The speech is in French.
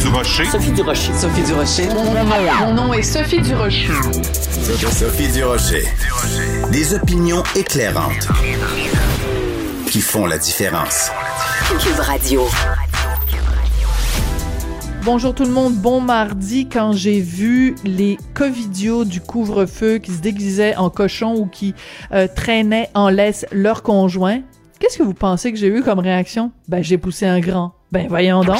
Durocher. Sophie Durocher. Sophie Durocher. Mon nom est Sophie Durocher. Sophie Durocher. Des opinions éclairantes qui font la différence. Cube Radio. Bonjour tout le monde, bon mardi. Quand j'ai vu les covidios du couvre-feu qui se déguisaient en cochon ou qui euh, traînaient en laisse leur conjoint, qu'est-ce que vous pensez que j'ai eu comme réaction? Ben, j'ai poussé un grand. Ben, voyons donc.